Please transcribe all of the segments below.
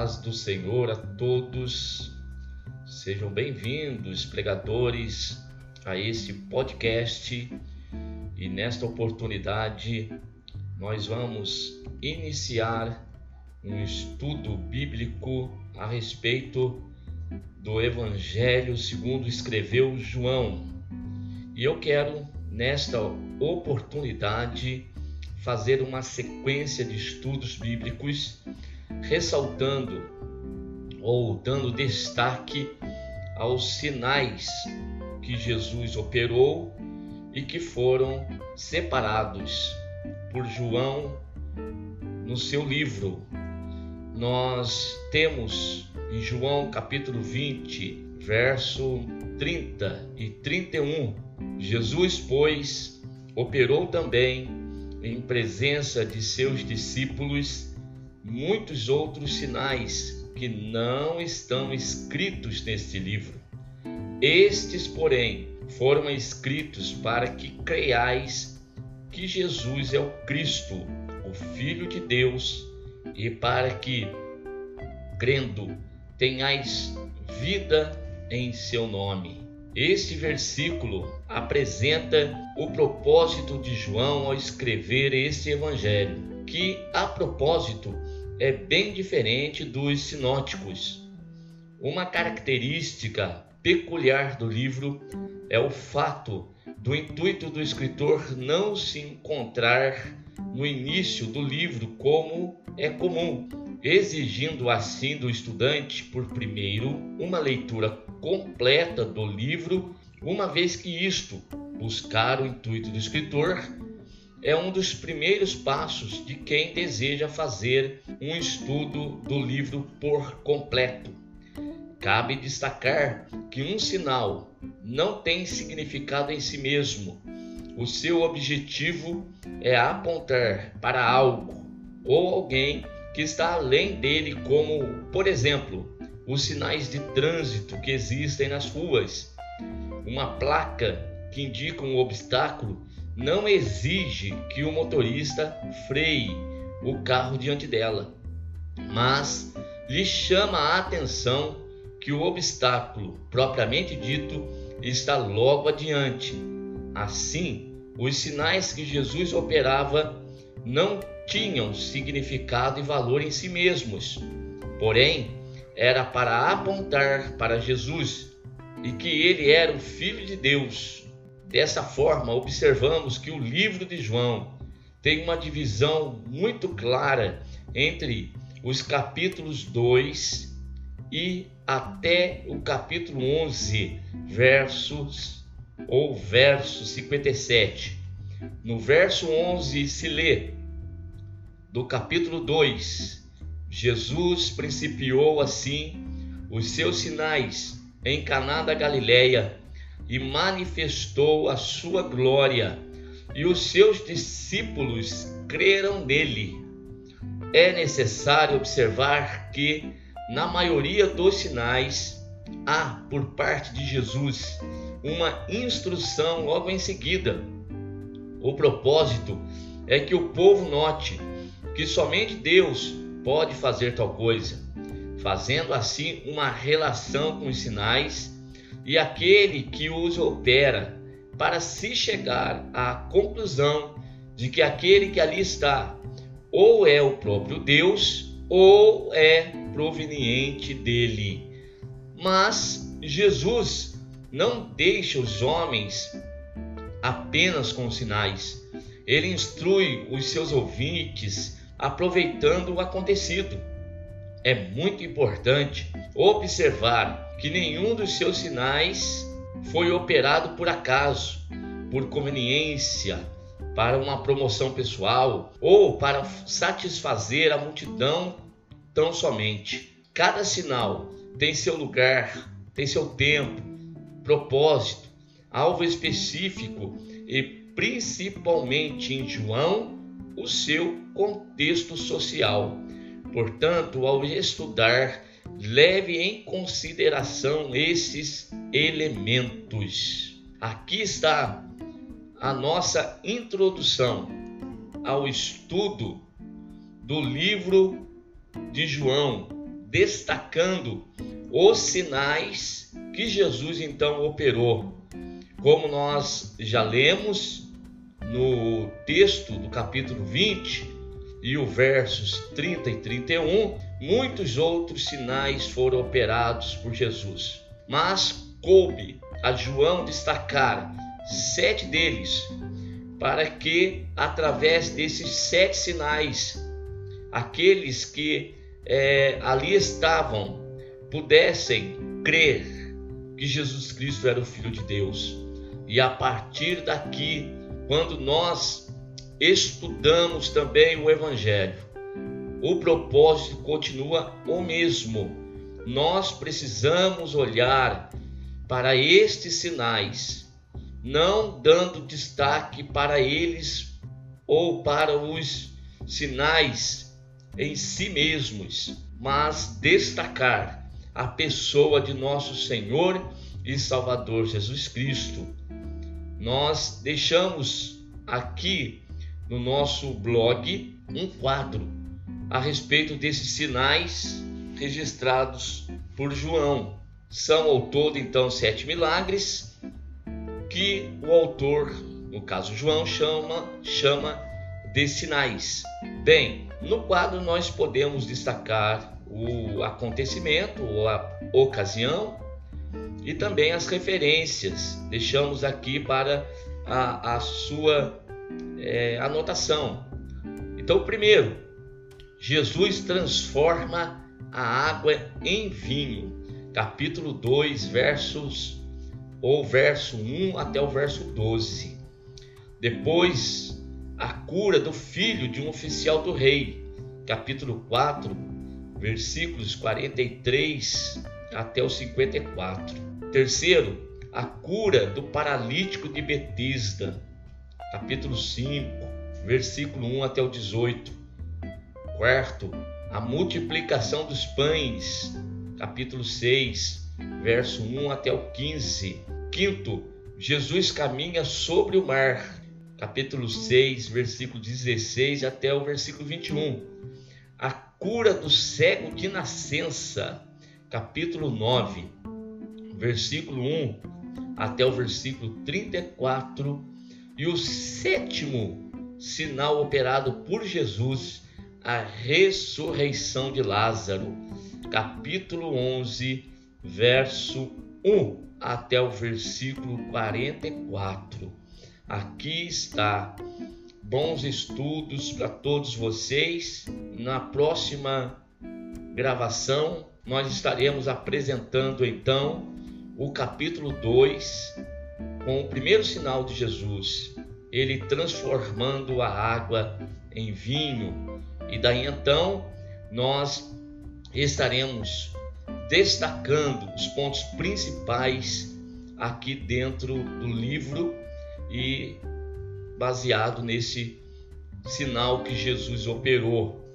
paz do Senhor a todos. Sejam bem-vindos, pregadores, a este podcast. E nesta oportunidade, nós vamos iniciar um estudo bíblico a respeito do Evangelho segundo escreveu João. E eu quero, nesta oportunidade, fazer uma sequência de estudos bíblicos ressaltando ou dando destaque aos sinais que Jesus operou e que foram separados por João no seu livro. Nós temos em João capítulo 20, verso 30 e 31, Jesus, pois, operou também em presença de seus discípulos muitos outros sinais que não estão escritos neste livro. Estes, porém, foram escritos para que creiais que Jesus é o Cristo, o Filho de Deus, e para que, crendo, tenhais vida em seu nome. Este versículo apresenta o propósito de João ao escrever este evangelho, que, a propósito, é bem diferente dos sinóticos. Uma característica peculiar do livro é o fato do intuito do escritor não se encontrar no início do livro como é comum, exigindo assim do estudante, por primeiro, uma leitura completa do livro, uma vez que isto, buscar o intuito do escritor, é um dos primeiros passos de quem deseja fazer um estudo do livro por completo. Cabe destacar que um sinal não tem significado em si mesmo. O seu objetivo é apontar para algo ou alguém que está além dele, como, por exemplo, os sinais de trânsito que existem nas ruas. Uma placa que indica um obstáculo não exige que o motorista freie o carro diante dela, mas lhe chama a atenção que o obstáculo propriamente dito está logo adiante. Assim, os sinais que Jesus operava não tinham significado e valor em si mesmos, porém, era para apontar para Jesus e que ele era o Filho de Deus. Dessa forma, observamos que o livro de João tem uma divisão muito clara entre os capítulos 2 e até o capítulo 11, versos ou verso 57. No verso 11 se lê do capítulo 2, Jesus principiou assim os seus sinais em Caná da Galileia e manifestou a sua glória, e os seus discípulos creram nele. É necessário observar que na maioria dos sinais há por parte de Jesus uma instrução logo em seguida. O propósito é que o povo note que somente Deus pode fazer tal coisa, fazendo assim uma relação com os sinais e aquele que os opera, para se chegar à conclusão de que aquele que ali está ou é o próprio Deus ou é proveniente dele. Mas Jesus não deixa os homens apenas com sinais. Ele instrui os seus ouvintes aproveitando o acontecido. É muito importante observar que nenhum dos seus sinais foi operado por acaso, por conveniência, para uma promoção pessoal ou para satisfazer a multidão tão somente. Cada sinal tem seu lugar, tem seu tempo, propósito, alvo específico e principalmente em João o seu contexto social. Portanto, ao estudar, leve em consideração esses elementos. Aqui está a nossa introdução ao estudo do livro de João, destacando os sinais que Jesus então operou. Como nós já lemos no texto do capítulo 20 e o versos 30 e 31, muitos outros sinais foram operados por Jesus. Mas coube a João destacar sete deles, para que através desses sete sinais, aqueles que é, ali estavam pudessem crer que Jesus Cristo era o Filho de Deus. E a partir daqui, quando nós estudamos também o Evangelho, o propósito continua o mesmo. Nós precisamos olhar para estes sinais, não dando destaque para eles ou para os sinais em si mesmos, mas destacar a pessoa de nosso Senhor e Salvador Jesus Cristo. Nós deixamos aqui no nosso blog um quadro a respeito desses sinais registrados por João. São ao todo então sete milagres que o autor, no caso João, chama, chama de sinais. Bem, no quadro nós podemos destacar o acontecimento ou a ocasião e também as referências. Deixamos aqui para a, a sua é, anotação. Então, primeiro, Jesus transforma a água em vinho capítulo 2, versos ou verso 1 até o verso 12. Depois, a cura do filho de um oficial do rei, capítulo 4, versículos 43 até o 54. Terceiro, a cura do paralítico de Betisda, capítulo 5, versículo 1 até o 18. Quarto, a multiplicação dos pães, capítulo 6, verso 1 até o 15. Quinto, Jesus caminha sobre o mar, capítulo 6, versículo 16 até o versículo 21. A cura do cego de nascença, capítulo 9, versículo 1 até o versículo 34. E o sétimo sinal operado por Jesus, a ressurreição de Lázaro, capítulo 11, verso 1 até o versículo 44. Aqui está. Bons estudos para todos vocês. Na próxima gravação, nós estaremos apresentando então o capítulo 2 com o primeiro sinal de Jesus, ele transformando a água em vinho. E daí então nós estaremos destacando os pontos principais aqui dentro do livro e baseado nesse sinal que Jesus operou.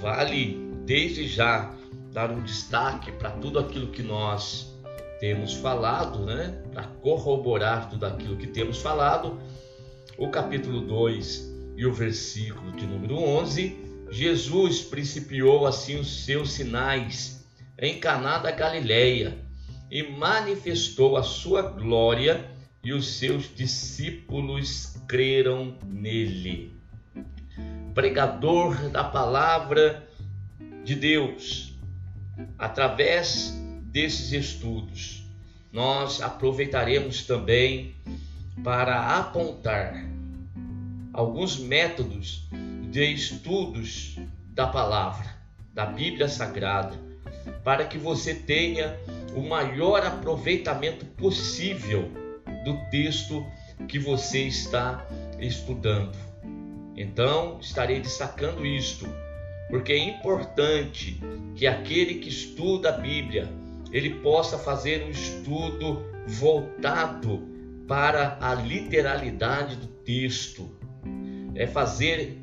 Vale desde já dar um destaque para tudo aquilo que nós temos falado, né? Para corroborar tudo aquilo que temos falado, o capítulo 2 e o versículo de número 11 Jesus principiou assim os seus sinais em Caná da Galileia e manifestou a sua glória e os seus discípulos creram nele. Pregador da palavra de Deus, através desses estudos, nós aproveitaremos também para apontar alguns métodos de estudos da palavra, da Bíblia Sagrada, para que você tenha o maior aproveitamento possível do texto que você está estudando. Então, estarei destacando isto, porque é importante que aquele que estuda a Bíblia, ele possa fazer um estudo voltado para a literalidade do texto. É fazer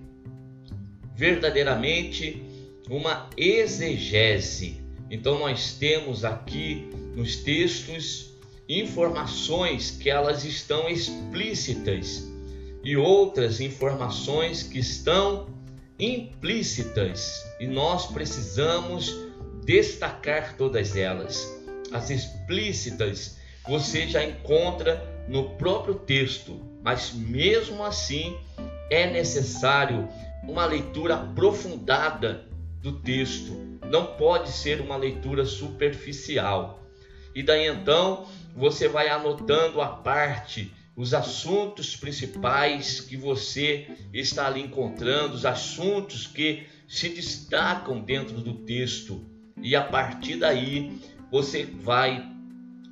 verdadeiramente uma exegese. Então nós temos aqui nos textos informações que elas estão explícitas e outras informações que estão implícitas e nós precisamos destacar todas elas. As explícitas você já encontra no próprio texto, mas mesmo assim é necessário uma leitura aprofundada do texto. Não pode ser uma leitura superficial. E daí então você vai anotando a parte os assuntos principais que você está ali encontrando, os assuntos que se destacam dentro do texto. E a partir daí você vai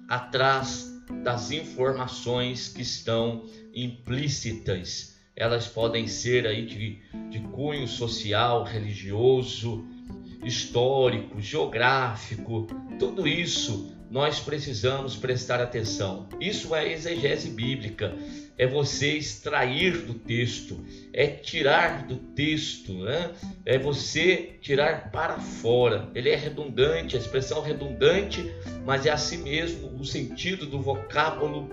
atrás das informações que estão implícitas. Elas podem ser aí de, de cunho social, religioso, histórico, geográfico, tudo isso nós precisamos prestar atenção. Isso é exegese bíblica, é você extrair do texto, é tirar do texto, né? é você tirar para fora. Ele é redundante, a expressão redundante, mas é assim mesmo o sentido do vocábulo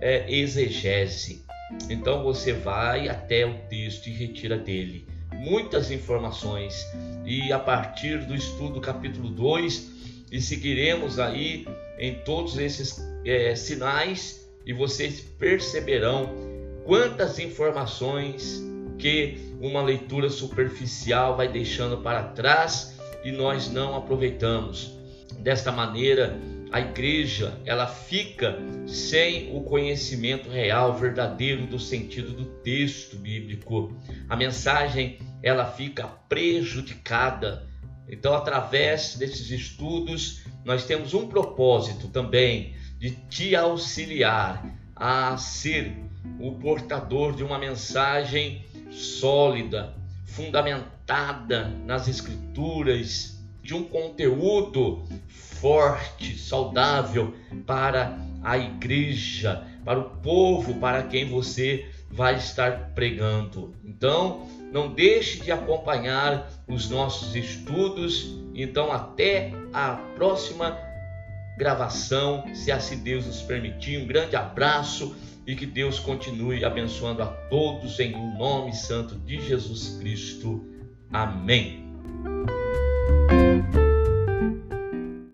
é exegese. Então você vai até o texto e retira dele muitas informações e a partir do estudo capítulo 2 e seguiremos aí em todos esses é, sinais e vocês perceberão quantas informações que uma leitura superficial vai deixando para trás e nós não aproveitamos. Desta maneira, a igreja ela fica sem o conhecimento real, verdadeiro do sentido do texto bíblico. A mensagem ela fica prejudicada então, através desses estudos, nós temos um propósito também de te auxiliar a ser o portador de uma mensagem sólida, fundamentada nas Escrituras, de um conteúdo forte, saudável para a igreja, para o povo para quem você vai estar pregando. Então, não deixe de acompanhar os nossos estudos. Então, até a próxima gravação, se assim Deus nos permitir. Um grande abraço e que Deus continue abençoando a todos em nome santo de Jesus Cristo. Amém.